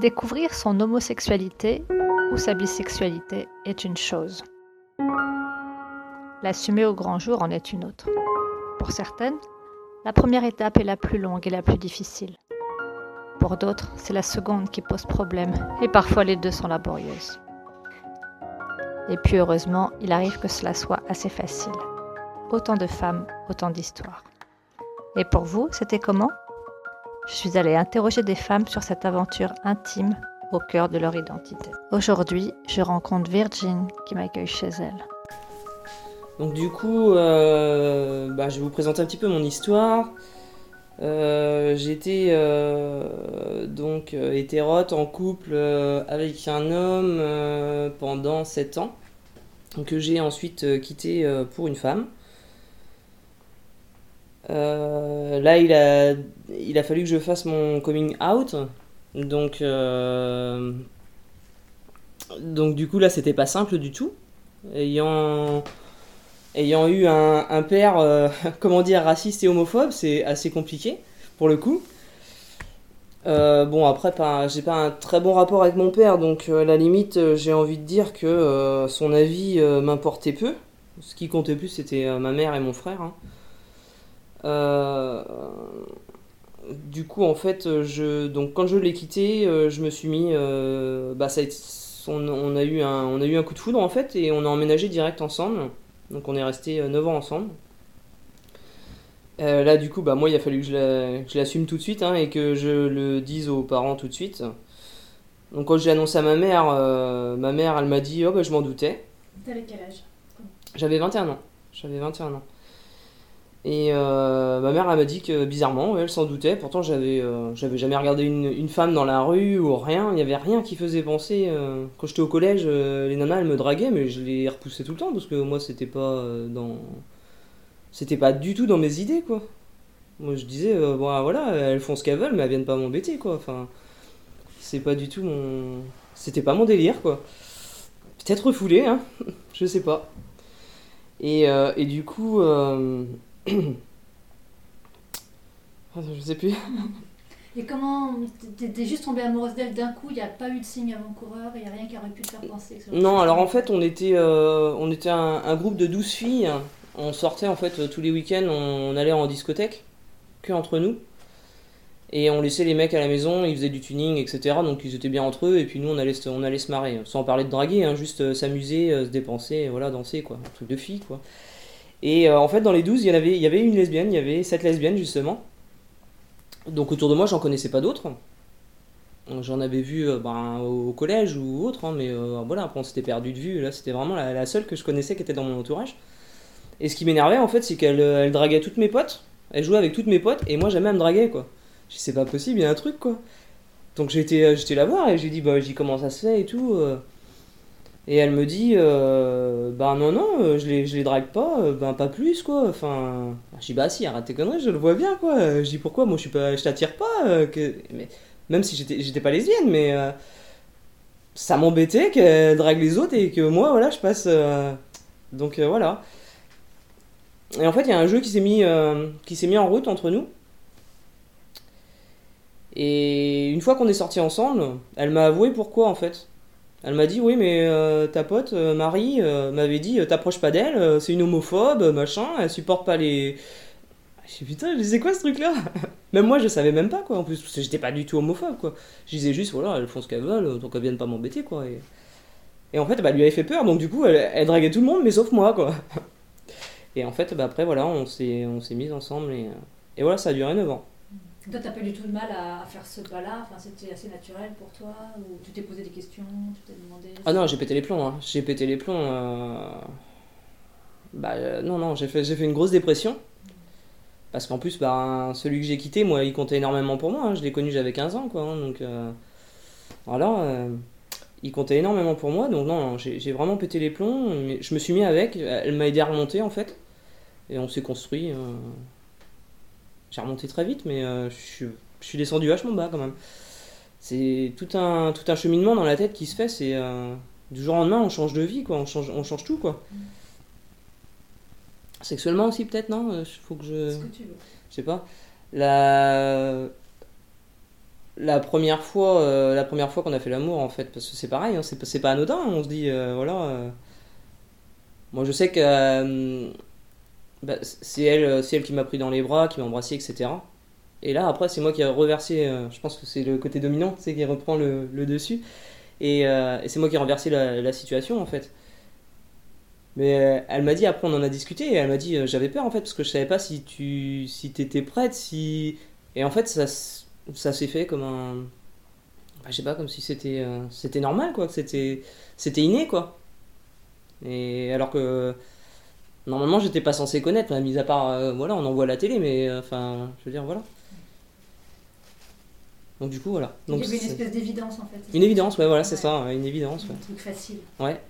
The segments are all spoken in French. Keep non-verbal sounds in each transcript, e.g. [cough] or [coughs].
Découvrir son homosexualité ou sa bisexualité est une chose. L'assumer au grand jour en est une autre. Pour certaines, la première étape est la plus longue et la plus difficile. Pour d'autres, c'est la seconde qui pose problème et parfois les deux sont laborieuses. Et puis heureusement, il arrive que cela soit assez facile. Autant de femmes, autant d'histoires. Et pour vous, c'était comment? Je suis allée interroger des femmes sur cette aventure intime au cœur de leur identité. Aujourd'hui, je rencontre Virgin qui m'accueille chez elle. Donc du coup, euh, bah, je vais vous présenter un petit peu mon histoire. Euh, J'étais euh, donc euh, hétérote en couple avec un homme pendant 7 ans, que j'ai ensuite quitté pour une femme. Euh, là, il a, il a fallu que je fasse mon coming out. Donc, euh, donc du coup, là, c'était pas simple du tout. Ayant, ayant eu un, un père, euh, [laughs] comment dire, raciste et homophobe, c'est assez compliqué, pour le coup. Bon, après, j'ai pas un très bon rapport avec mon père, donc à la limite, j'ai envie de dire que son avis m'importait peu. Ce qui comptait plus, c'était ma mère et mon frère. hein. Euh, du coup, en fait, je, donc quand je l'ai quitté, euh, je me suis mis, euh, bah, ça a été- on, on a eu un, on a eu un coup de foudre en fait, et on a emménagé direct ensemble. Donc on est resté 9 ans ensemble. Euh, là, du coup, bah, moi, il a fallu que je la- que je l'assume tout de suite hein, et que je le dise aux parents tout de suite. Donc, quand j'ai annoncé à ma mère, euh, ma mère, elle m'a dit Oh, bah, je m'en doutais. T'avais quel âge? J'avais 21 ans. J'avais 21 ans. Et euh, ma mère, elle m'a dit que bizarrement, elle s'en doutait. Pourtant, j'avais euh, j'avais jamais regardé une, femme dans la rue ou rien. Il n'y avait rien qui faisait penser. euh, Quand j'étais au collège, les nanas, elles me draguaient, mais je les repoussais tout le temps parce que moi, c'était pas dans. C'était pas du tout dans mes idées, quoi. Moi, je disais, bon, voilà, elles font ce qu'elles veulent, mais elles viennent pas m'embêter, quoi. Enfin, c'est pas du tout mon. C'était pas mon délire, quoi. Peut-être refoulé, hein. [laughs] je sais pas. Et, et du coup. [coughs] je sais plus. Et comment t'es- juste tombée amoureuse d'elle d'un coup, il n'y a pas eu de signe avant-coureur, il n'y a rien qui aurait pu te faire penser que Non, alors en fait, on était, euh, on était un, un groupe de 12 filles. On sortait en fait tous les week-ends, on, on allait en discothèque, que entre nous. Et on laissait les mecs à la maison, ils faisaient du tuning, etc. Donc ils étaient bien entre eux, et puis nous on allait se, on allait se marrer. Sans parler de draguer, hein, juste euh, s'amuser, euh, se dépenser, voilà, danser, quoi. Un truc de filles, quoi. Et euh, en fait, dans les 12, il y, en avait, il y avait une lesbienne, il y avait 7 lesbiennes justement. Donc autour de moi, j'en connaissais pas d'autres. J'en avais vu euh, ben, au collège ou autre, hein, mais euh, voilà, après on s'était perdu de vue. Là, c'était vraiment la, seule que je connaissais qui était dans mon entourage. Et ce qui m'énervait en fait, c'est qu'elle elle draguait toutes mes potes, elle jouait avec toutes mes potes, et moi jamais elle me draguait quoi. Je c'est pas possible, il y a un truc quoi. Donc j'étais j'étais la voir et j'ai dit, bah, j'ai comment ça se fait et tout. Et elle me dit, euh, bah non, non, euh, je les, je les drague pas, euh, ben pas plus quoi. Enfin, je dis, bah si, arrête tes conneries, je le vois bien quoi. Je dis, pourquoi? Moi je suis pas, je t'attire pas mais, Même si j'étais j'étais pas lesbienne, mais ça m'embêtait qu'elle drague les autres et que moi, voilà, je passe. Donc voilà. Et en fait, il y a un jeu qui s'est mis, qui s'est mis en route entre nous. Et une fois qu'on est sortis ensemble, elle m'a avoué pourquoi en fait. Elle m'a dit oui mais euh, ta pote euh, Marie euh, m'avait dit t'approches pas d'elle, c'est une homophobe, machin, elle supporte pas les... Je dis putain, je disais quoi ce truc là [laughs] Même moi je savais même pas quoi en plus, parce que j'étais pas du tout homophobe quoi. Je disais juste voilà, elles font ce qu'elles veulent, donc elles viennent pas m'embêter quoi. Et... en fait bah, lui avait fait peur, donc du coup elle, draguait tout le monde mais sauf moi quoi. [laughs] Et en fait bah, après voilà, on s'est mis ensemble et, et voilà, ça a duré 9 ans. Toi, t'as pas du tout de mal à, faire ce pas-là, enfin, c'était assez naturel pour toi, ou tu t'es posé des questions, tu t'es demandé. Ah non, j'ai pété les plombs, hein. j'ai pété les plombs. euh, Bah euh, non, non, j'ai fait, j'ai fait une grosse dépression. Parce qu'en plus, bah, celui que j'ai quitté, moi, il comptait énormément pour moi. hein. Je l'ai connu, j'avais 15 ans, quoi. hein, donc euh, voilà, il comptait énormément pour moi. Donc non, non, j'ai j'ai vraiment pété les plombs. Mais je me suis mis avec, elle m'a aidé à remonter, en fait. Et on s'est construit. Euh, J'ai remonté très vite, mais euh, je suis- je suis descendu vachement bas, quand même. C'est tout un, tout un cheminement dans la tête qui se fait. C'est euh, du jour au lendemain, on change de vie, quoi. On change, on change tout, quoi. Sexuellement aussi, peut-être, non Il faut que je. Ce que tu veux? Je sais pas. La. la première fois, euh, la première fois qu'on a fait l'amour en fait, parce que c'est pareil, hein, c'est pas- anodin. On se dit euh, voilà. euh, moi je sais que euh, bah, c'est elle, c'est elle qui m'a pris dans les bras, qui m'a embrassé, etc. Et là après c'est moi qui ai reversé. euh, je pense que c'est le côté dominant, c'est qui reprend le, dessus. Et, euh, et c'est moi qui ai renversé la, situation en fait. Mais euh, elle m'a dit, après on en a discuté, et elle m'a dit, euh, j'avais peur en fait, parce que je savais pas si tu si t'étais prête, si... Et en fait, ça, ça s'est fait comme un... bah, je sais pas, comme si c'était euh, c'était normal, quoi, c'était inné, quoi. Et alors que... Normalement, j'étais pas censé connaître, hein, mis à part, euh, voilà, on en voit à la télé, mais euh, enfin, je veux dire, voilà. Donc du coup, voilà. Donc, Il y avait une espèce d'évidence en fait. une évidence, ouais, voilà, c'est Ouais. ça, une évidence, ouais. Un truc facile. Ouais.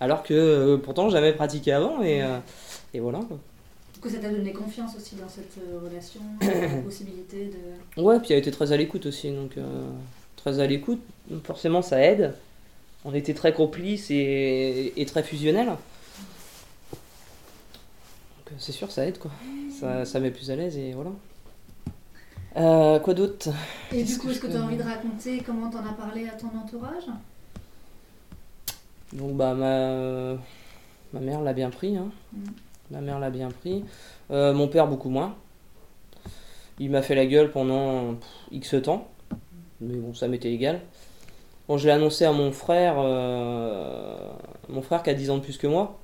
Alors que euh, pourtant j'avais pratiqué avant et, euh, et voilà. quoi. Du coup, ça t'a donné confiance aussi dans cette relation, [coughs] la possibilité de. Ouais, puis elle était très à l'écoute aussi, donc euh, très à l'écoute, forcément ça aide. On était très complices et, et très fusionnels. Euh, c'est sûr, ça aide quoi. Ça, ça met plus à l'aise et voilà. Euh, quoi d'autre? Et du coup, que est-ce que tu as envie de raconter comment t'en as parlé à ton entourage? Donc bah ma, ma mère l'a bien pris, hein. Mm. Ma mère l'a bien pris. Euh, mon père beaucoup moins. Il m'a fait la gueule pendant pff, X temps. Mais bon, ça m'était égal. Bon, je l'ai annoncé à mon frère, euh, mon frère qui a 10 ans de plus que moi.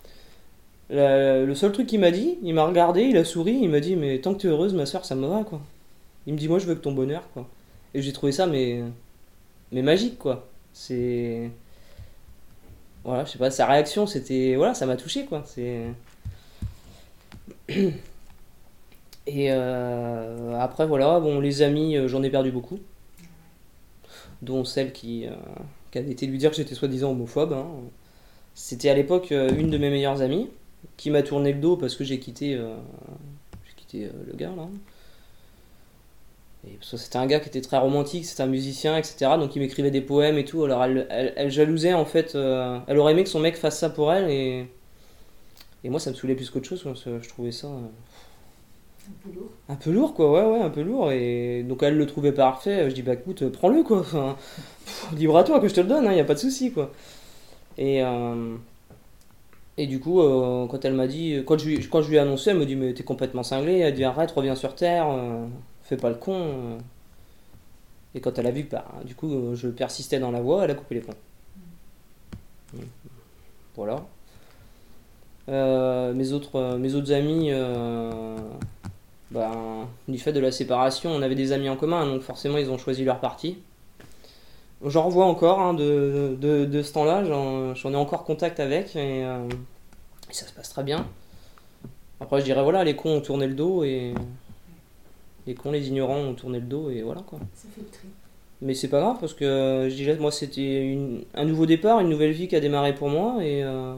Le seul truc qu'il m'a dit, il m'a regardé, il a souri, il m'a dit Mais tant que tu es heureuse, ma soeur, ça me va, quoi. Il me dit Moi, je veux que ton bonheur, quoi. Et j'ai trouvé ça, mais, mais magique, quoi. C'est voilà, je sais pas, sa réaction, c'était. Voilà, ça m'a touché, quoi. C'est. [clears throat] Et euh, après, voilà, bon, les amis, euh, j'en ai perdu beaucoup. Dont celle qui, euh, qui avait été lui dire que j'étais soi-disant homophobe. hein. C'était à l'époque une de mes meilleures amies qui m'a tourné le dos parce que j'ai quitté, euh, j'ai quitté euh, le gars, là. Et c'était un gars qui était très romantique, c'était un musicien, etc. Donc il m'écrivait des poèmes et tout. Alors elle, elle, elle jalousait en fait. euh, elle aurait aimé que son mec fasse ça pour elle et, et moi ça me saoulait plus qu'autre chose. Parce que je trouvais ça euh, Un peu lourd. un peu lourd quoi. Ouais, ouais, un peu lourd. Et donc elle le trouvait parfait. Je dis bah écoute, prends-le quoi. Enfin, libre à toi que je te le donne, il n'y a pas de souci quoi. Et, euh, et du coup, euh, quand elle m'a dit, quand je, lui- quand je lui ai annoncé, elle me dit mais t'es complètement cinglé. Elle dit arrête, reviens sur terre. euh, fais pas le con. euh. Et quand elle a vu que bah, du coup je persistais dans la voie, elle a coupé les ponts. Voilà. Euh, mes, autres, euh, mes autres amis, ben, du fait de la séparation, on avait des amis en commun, donc forcément ils ont choisi leur parti. J'en revois encore hein, de, de, de ce temps-là, j'en ai encore contact avec et, euh, et ça se passe très bien. Après je dirais voilà, les cons ont tourné le dos et les cons, les ignorants ont tourné le dos et voilà quoi. Ça fait le tri. Mais c'est pas grave parce que euh, je dirais moi c'était un nouveau départ, une nouvelle vie qui a démarré pour moi et, euh,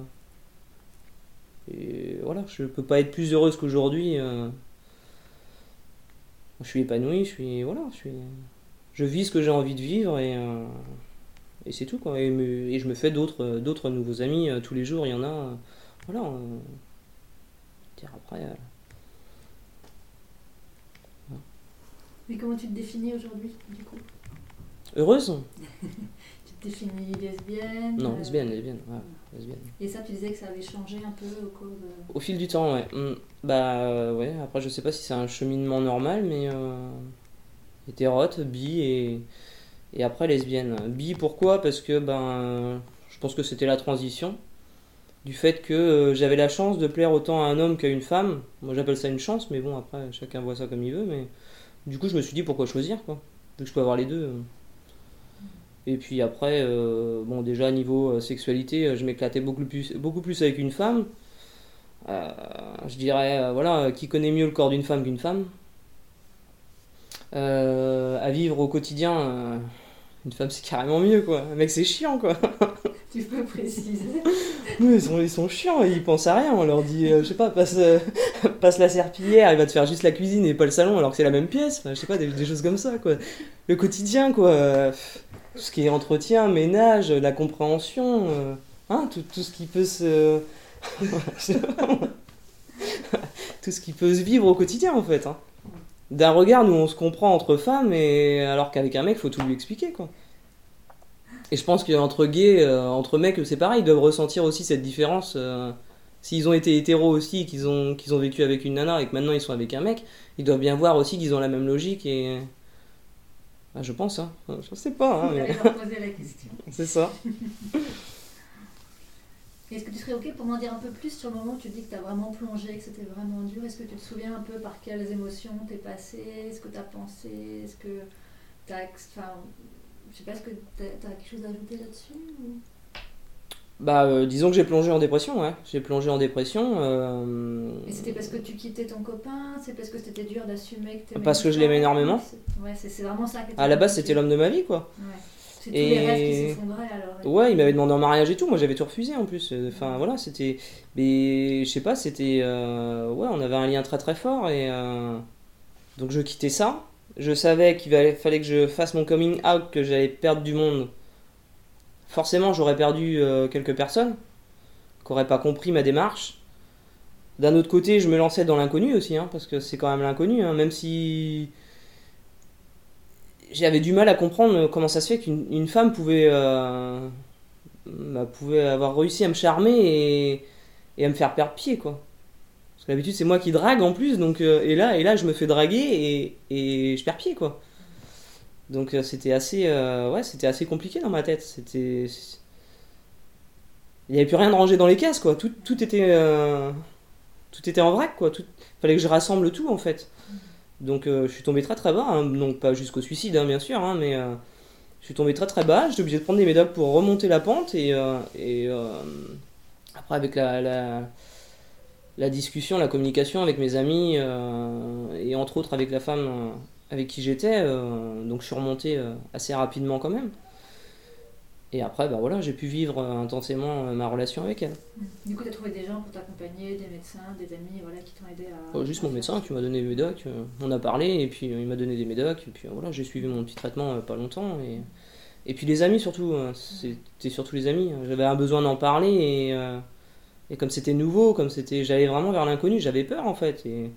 et voilà, je peux pas être plus heureuse qu'aujourd'hui. euh. Je suis épanoui, je suis voilà, je suis je vis ce que j'ai envie de vivre et, euh, et c'est tout quoi. Et, me- et je me fais d'autres d'autres nouveaux amis euh, tous les jours, il y en a euh, voilà. euh, dire après euh, Mais comment tu te définis aujourd'hui, du coup? Heureuse [laughs] Tu te définis lesbienne Non, euh, lesbienne, lesbienne, ouais, lesbienne. Et ça, tu disais que ça avait changé un peu au cours de. Au fil du temps, ouais. Hmm. Bah euh, ouais, après je sais pas si c'est un cheminement normal, mais euh, hétérote, bi et, après lesbienne. Bi pourquoi? Parce que ben je pense que c'était la transition. Du fait que euh, j'avais la chance de plaire autant à un homme qu'à une femme. Moi j'appelle ça une chance, mais bon après chacun voit ça comme il veut. Mais du coup je me suis dit pourquoi choisir quoi? Vu que je peux avoir les deux. euh. Et puis après, euh, bon déjà niveau sexualité, je m'éclatais beaucoup plus, beaucoup plus avec une femme. Je dirais, voilà, qui connaît mieux le corps d'une femme qu'une femme À vivre au quotidien, euh, une femme c'est carrément mieux quoi. Un mec c'est chiant quoi. [laughs] Tu peux préciser [laughs] Oui, ils sont, ils sont chiants, ils pensent à rien. On leur dit, euh, je sais pas, passe, euh, [laughs] passe la serpillière, il va te faire juste la cuisine et pas le salon alors que c'est la même pièce. Enfin, je sais pas, des, des choses comme ça quoi. Le quotidien quoi. euh, Tout ce qui est entretien, ménage, la compréhension, euh, hein, tout, tout ce qui peut se. Tout ce qui peut se vivre au quotidien en fait. hein. D'un regard, nous on se comprend entre femmes, et alors qu'avec un mec, faut tout lui expliquer, quoi. Et je pense qu'entre gays, euh, entre mecs, c'est pareil, ils doivent ressentir aussi cette différence. euh, S'ils ont été hétéros aussi, qu'ils ont, qu'ils ont vécu avec une nana et que maintenant ils sont avec un mec, ils doivent bien voir aussi qu'ils ont la même logique et. Ah, je pense, hein. Je sais pas, hein, Vous mais allez leur poser la question. [laughs] c'est ça. [laughs] Est-ce que tu serais OK pour m'en dire un peu plus sur le moment où tu dis que tu as vraiment plongé, que c'était vraiment dur? Est-ce que tu te souviens un peu par quelles émotions t'es passé? Ce que tu as pensé? Est-ce que tu as. Enfin, je sais pas, est-ce que tu as, quelque chose à ajouter là-dessus ou- Bah, euh, disons que j'ai plongé en dépression, ouais. J'ai plongé en dépression. euh, Et c'était parce que tu quittais ton copain? C'est parce que c'était dur d'assumer que t'aimais Parce que je l'aimais énormément. Ouais, c'est vraiment ça. À la base, c'était l'homme de ma vie, quoi. Ouais. C'est tous Et- les rêves qui s'effondraient alors. Ouais, il m'avait demandé en mariage et tout. Moi, j'avais tout refusé en plus. Enfin, voilà, c'était. Mais je sais pas, c'était. euh, Ouais, on avait un lien très très fort et. euh, Donc, je quittais ça. Je savais qu'il fallait fallait que je fasse mon coming out, que j'allais perdre du monde. Forcément, j'aurais perdu euh, quelques personnes qui n'auraient pas compris ma démarche. D'un autre côté, je me lançais dans l'inconnu aussi, hein, parce que c'est quand même l'inconnu, hein, même si j'avais du mal à comprendre comment ça se fait qu'une une femme pouvait, euh, bah, pouvait avoir réussi à me charmer et, à me faire perdre pied, quoi. Parce que d'habitude, c'est moi qui drague en plus, donc, euh, et, là, et là, je me fais draguer et, je perds pied, quoi. Donc, euh, c'était assez, ouais, c'était assez compliqué dans ma tête. C'était. Il n'y avait plus rien de rangé dans les cases, quoi. Tout, tout était. tout était en vrac, quoi. Fallait que je rassemble tout, en fait. Donc, euh, je suis tombé très très bas, hein. donc pas jusqu'au suicide, hein, bien sûr, hein, mais. euh, je suis tombé très très bas, j'étais obligé de prendre des médocs pour remonter la pente et, euh, et euh, après avec la, la, la discussion, la communication avec mes amis euh, et entre autres avec la femme avec qui j'étais, donc je suis remonté assez rapidement quand même. Et après, bah voilà, j'ai pu vivre euh, intensément euh, ma relation avec elle. Du coup, tu as trouvé des gens pour t'accompagner, des médecins, des amis voilà, qui t'ont aidé à. Euh, juste mon médecin qui m'a donné des médocs, euh, on a parlé et puis il m'a donné des médocs et puis voilà, j'ai suivi mon petit traitement pas longtemps et et puis les amis surtout, euh, c'était surtout les amis. J'avais un besoin d'en parler et et comme c'était nouveau, comme c'était, j'allais vraiment vers l'inconnu, j'avais peur en fait et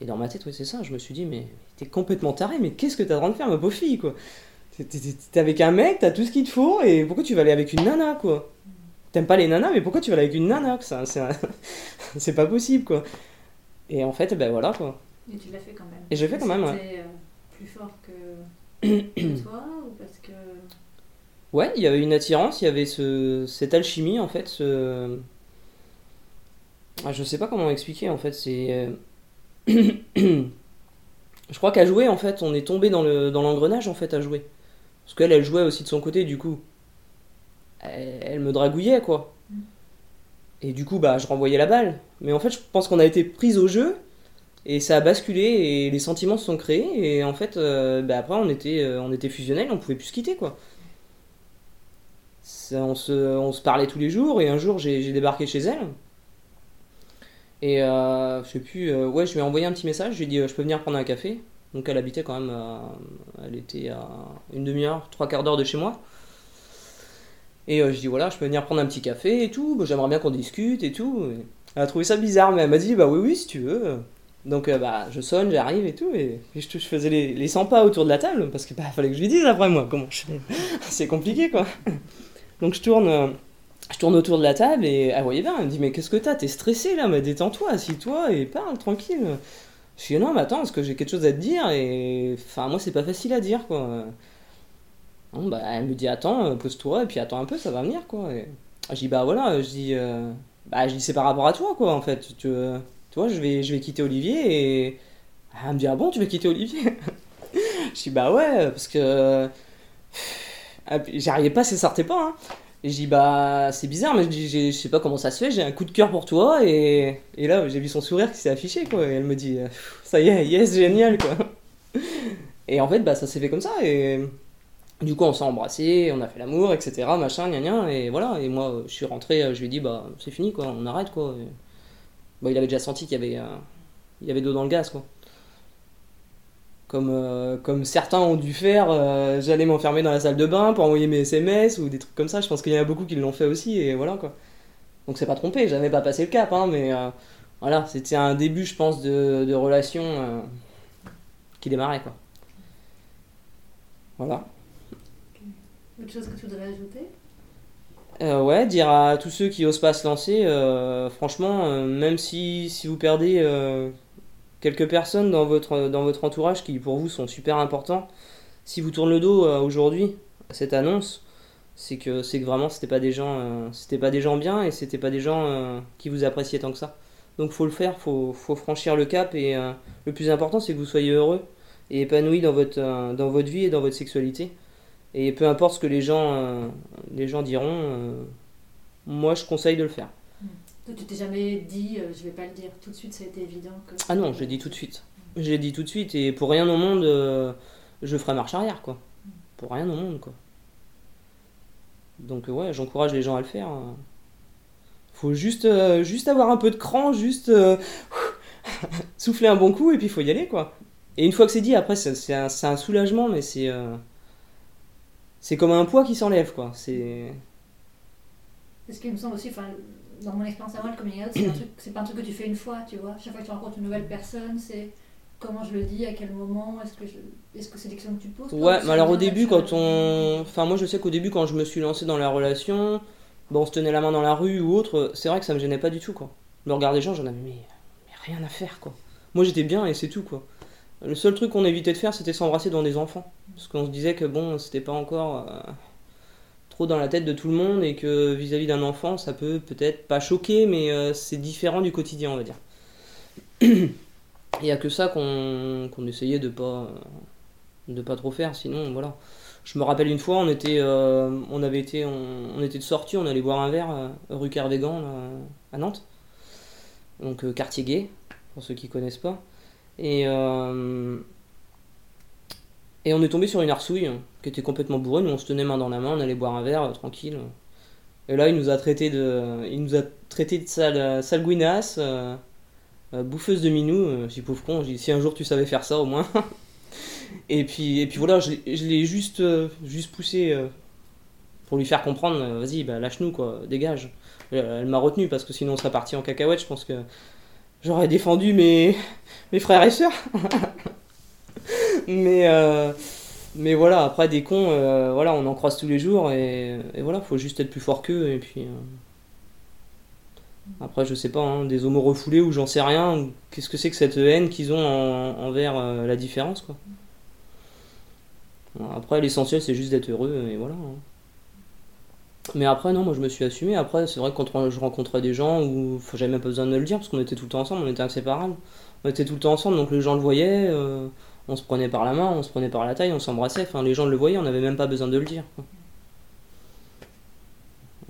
et dans ma tête, oui, c'est ça. Je me suis dit, mais t'es complètement taré, mais qu'est-ce que t'as en train de faire, ma pauvre fille, quoi? T'es- avec un mec, t'as tout ce qu'il te faut, et pourquoi tu vas aller avec une nana, quoi? T'aimes pas les nanas, mais pourquoi tu vas aller avec une nana? Ça- C'est un- [laughs] c'est pas possible, quoi. Et en fait, ben voilà, quoi. Et tu l'as fait quand même. Et je l'ai fait quand même, ouais. Euh, plus fort que, que [clears throat] toi ou parce que. Ouais, il y avait une attirance, il y avait ce, cette alchimie, en fait, ce... Ah, je sais pas comment expliquer, en fait, c'est... euh, [clears throat] je crois qu'à jouer, en fait, on est tombé dans le dans l'engrenage, en fait, à jouer. Parce qu'elle, elle jouait aussi de son côté, du coup. Elle, elle me dragouillait, quoi. Et du coup, bah, je renvoyais la balle. Mais en fait, je pense qu'on a été pris au jeu, et ça a basculé, et les sentiments se sont créés, et en fait, euh, bah, après, on était, euh, on était fusionnels, on pouvait plus se quitter, quoi. Ça, on, se, on se parlait tous les jours et un jour j'ai débarqué chez elle et euh, je sais plus euh, ouais je lui ai envoyé un petit message je lui ai dit je peux venir prendre un café donc elle habitait quand même à- elle était à une demi-heure trois quarts d'heure de chez moi. Et euh, je dis voilà je peux venir prendre un petit café et tout bah, j'aimerais bien qu'on discute et tout. Elle a trouvé ça bizarre mais elle m'a dit bah oui oui si tu veux. Donc euh, bah je sonne j'arrive et tout et, je, faisais les, les 100 pas autour de la table parce que bah fallait que je lui dise après moi comment je fais. [laughs] C'est compliqué quoi. Donc je tourne, euh, je tourne autour de la table et elle voyait bien, elle me dit mais qu'est-ce que t'as? T'es stressé là, mais détends-toi, assis-toi et parle tranquille. Je dis non mais attends, parce que j'ai quelque chose à te dire et enfin moi c'est pas facile à dire quoi. Bah, elle me dit attends, euh, pose-toi et puis attends un peu, ça va venir quoi. Et je dis bah voilà, je dis euh, bah je dis c'est par rapport à toi quoi en fait. Tu, euh, tu vois, je vais, je vais quitter Olivier et elle me dit ah bon tu veux quitter Olivier? [laughs] Je dis bah ouais parce que ah, J'arrivais pas, ça sortait pas. Hein. Et je dis, bah, c'est bizarre, mais je dis, je sais pas comment ça se fait, j'ai un coup de cœur pour toi. Et, et là, j'ai vu son sourire qui s'est affiché, quoi. Et elle me dit, euh, ça y est, yes, génial, quoi. Et en fait, bah, ça s'est fait comme ça. Et du coup, on s'est embrassé, on a fait l'amour, etc. Machin, gna gna. Et voilà. Et moi, je suis rentré, euh, je lui ai dit, bah, c'est fini, quoi, on arrête, quoi. Bah, il avait déjà senti qu'il y avait, euh, il y avait de l'eau dans le gaz, quoi. Comme, euh, comme certains ont dû faire, euh, j'allais m'enfermer dans la salle de bain pour envoyer mes SMS ou des trucs comme ça. Je pense qu'il y en a beaucoup qui l'ont fait aussi et voilà quoi. Donc c'est pas trompé, j'avais pas passé le cap, hein, mais euh, voilà, c'était un début, je pense, de, de relation qui démarrait, quoi. Voilà. Autre chose que tu voudrais ajouter? Ouais, dire à tous ceux qui osent pas se lancer, franchement, même si, si vous perdez quelques personnes dans votre, entourage qui pour vous sont super importants, si vous tournez le dos euh, aujourd'hui à cette annonce, c'est que, c'est que vraiment c'était pas des gens, euh, c'était pas des gens bien et c'était pas des gens euh, qui vous appréciaient tant que ça. Donc faut le faire, faut, faut franchir le cap et le plus important c'est que vous soyez heureux et épanoui dans votre, vie et dans votre sexualité. Et peu importe ce que les gens, les gens diront, moi je conseille de le faire. Toi, tu t'es jamais dit, euh, je vais pas le dire. Tout de suite, ça a été évident que. Ah non, je l'ai dit tout de suite. Je l'ai dit tout de suite et pour rien au monde, euh, je ferai marche arrière quoi. Pour rien au monde quoi. Donc euh, ouais, j'encourage les gens à le faire. euh. Faut juste, euh, juste avoir un peu de cran, juste [laughs] souffler un bon coup et puis il faut y aller quoi. Et une fois que c'est dit, après c'est c'est un, c'est un soulagement, mais c'est c'est comme un poids qui s'enlève quoi. C'est Parce qu'il me semble aussi, enfin, dans mon expérience à moi, le coming out, c'est pas un truc que tu fais une fois, tu vois. Chaque fois que tu rencontres une nouvelle personne, c'est comment je le dis, à quel moment, est-ce que je- est-ce que c'est des questions que tu poses Ouais, mais alors au début, quand on. Enfin, moi je sais qu'au début, quand je me suis lancé dans la relation, bon, on se tenait la main dans la rue ou autre, c'est vrai que ça me gênait pas du tout, quoi. Le regard des gens, j'en avais mais, mais rien à faire, quoi. Moi j'étais bien et c'est tout, quoi. Le seul truc qu'on évitait de faire, c'était s'embrasser devant des enfants. Parce qu'on se disait que bon, c'était pas encore euh, dans la tête de tout le monde et que vis-à-vis d'un enfant, ça peut peut-être pas choquer, mais euh, c'est différent du quotidien, on va dire. [clears throat] Il y a que ça qu'on qu'on essayait de pas. de pas trop faire sinon voilà je me rappelle une fois on était euh, on avait été on, était de sortie on allait boire un verre euh, rue Kervégan là, à Nantes donc quartier gay pour ceux qui connaissent pas et et on est tombé sur une arsouille hein, qui était complètement bourrée nous on se tenait main dans la main on allait boire un verre euh, tranquille et là il nous a traité de il nous a traité de sale sale gouinasse euh, euh, bouffeuse de minou euh, j'ai pauvre con j'ai dit, si un jour tu savais faire ça au moins [laughs] et puis, et puis voilà, je l'ai- juste, euh, juste poussé euh, pour lui faire comprendre, euh, vas-y, bah, lâche-nous, quoi, dégage. Elle, elle m'a retenu parce que sinon on serait parti en cacahuète, je pense que j'aurais défendu mes, [laughs] mes frères et sœurs. [laughs] mais, euh, mais voilà, après des cons, euh, voilà, on en croise tous les jours et, voilà, faut juste être plus fort qu'eux et puis. euh, après, je sais pas, hein, des homos refoulés ou j'en sais rien, qu'est-ce que c'est que cette haine qu'ils ont en- envers la différence, quoi. Après, l'essentiel, c'est juste d'être heureux, et voilà. hein. Mais après, non, moi, je me suis assumé. Après, c'est vrai que quand je rencontrais des gens où j'avais même pas besoin de le dire, parce qu'on était tout le temps ensemble, on était inséparables. On était tout le temps ensemble, donc les gens le voyaient, on se prenait par la main, on se prenait par la taille, on s'embrassait. Enfin, les gens le voyaient, on n'avait même pas besoin de le dire.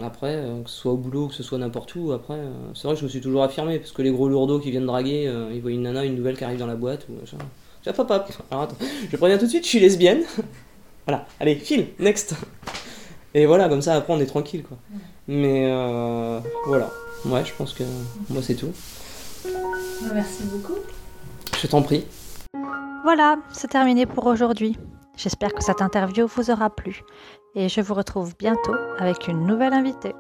Après, euh, que ce soit au boulot, que ce soit n'importe où, après, euh, c'est vrai que je me suis toujours affirmé, parce que les gros lourdeaux qui viennent draguer, euh, ils voient une nana, une nouvelle qui arrive dans la boîte, ou machin. Tiens, hop, hop. Alors attends, je préviens tout de suite, je suis lesbienne. [laughs] voilà, allez, file, next. Et voilà, comme ça, après, on est tranquille, quoi. Mais euh, voilà, ouais, je pense que moi, c'est tout. Bah, Merci beaucoup. Je t'en prie. Voilà, c'est terminé pour aujourd'hui. J'espère que cette interview vous aura plu et je vous retrouve bientôt avec une nouvelle invitée.